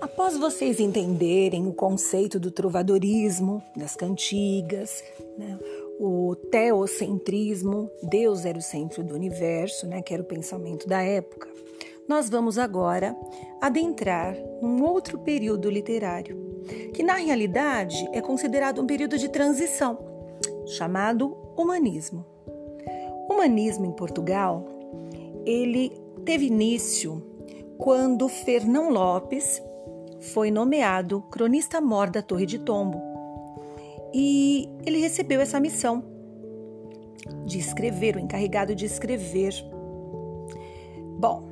Após vocês entenderem o conceito do trovadorismo, das cantigas, né, o teocentrismo, Deus era o centro do universo, né, que era o pensamento da época, nós vamos agora adentrar num outro período literário, que na realidade é considerado um período de transição, chamado humanismo. O humanismo em Portugal, ele teve início quando Fernão Lopes foi nomeado cronista-mor da Torre de Tombo. E ele recebeu essa missão de escrever, o encarregado de escrever. Bom,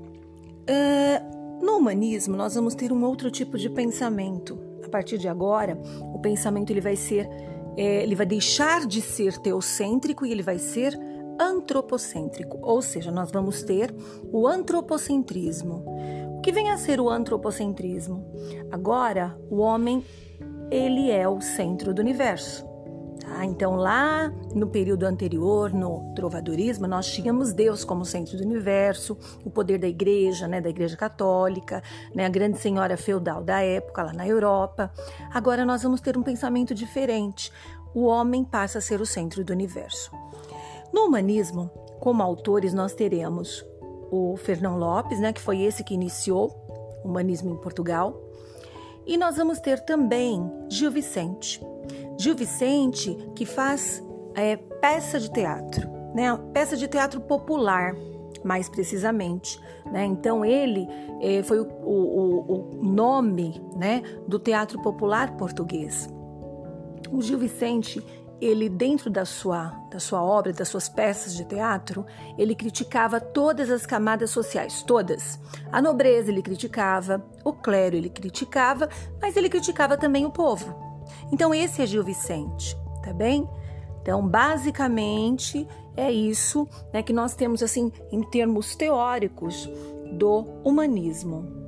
uh, no humanismo nós vamos ter um outro tipo de pensamento. A partir de agora, o pensamento ele vai ser, é, ele vai deixar de ser teocêntrico e ele vai ser antropocêntrico, ou seja, nós vamos ter o antropocentrismo que vem a ser o antropocentrismo? Agora, o homem ele é o centro do universo. Tá? Então, lá no período anterior, no trovadorismo, nós tínhamos Deus como centro do universo, o poder da igreja, né, da igreja católica, né, a grande senhora feudal da época, lá na Europa. Agora nós vamos ter um pensamento diferente. O homem passa a ser o centro do universo. No humanismo, como autores, nós teremos o Fernão Lopes, né, que foi esse que iniciou o humanismo em Portugal. E nós vamos ter também Gil Vicente. Gil Vicente que faz é, peça de teatro, né, peça de teatro popular, mais precisamente. Né? Então ele é, foi o, o, o nome né, do teatro popular português. O Gil Vicente ele dentro da sua da sua obra, das suas peças de teatro, ele criticava todas as camadas sociais, todas. A nobreza ele criticava, o clero ele criticava, mas ele criticava também o povo. Então esse é Gil Vicente, tá bem? Então, basicamente, é isso né, que nós temos assim em termos teóricos do humanismo.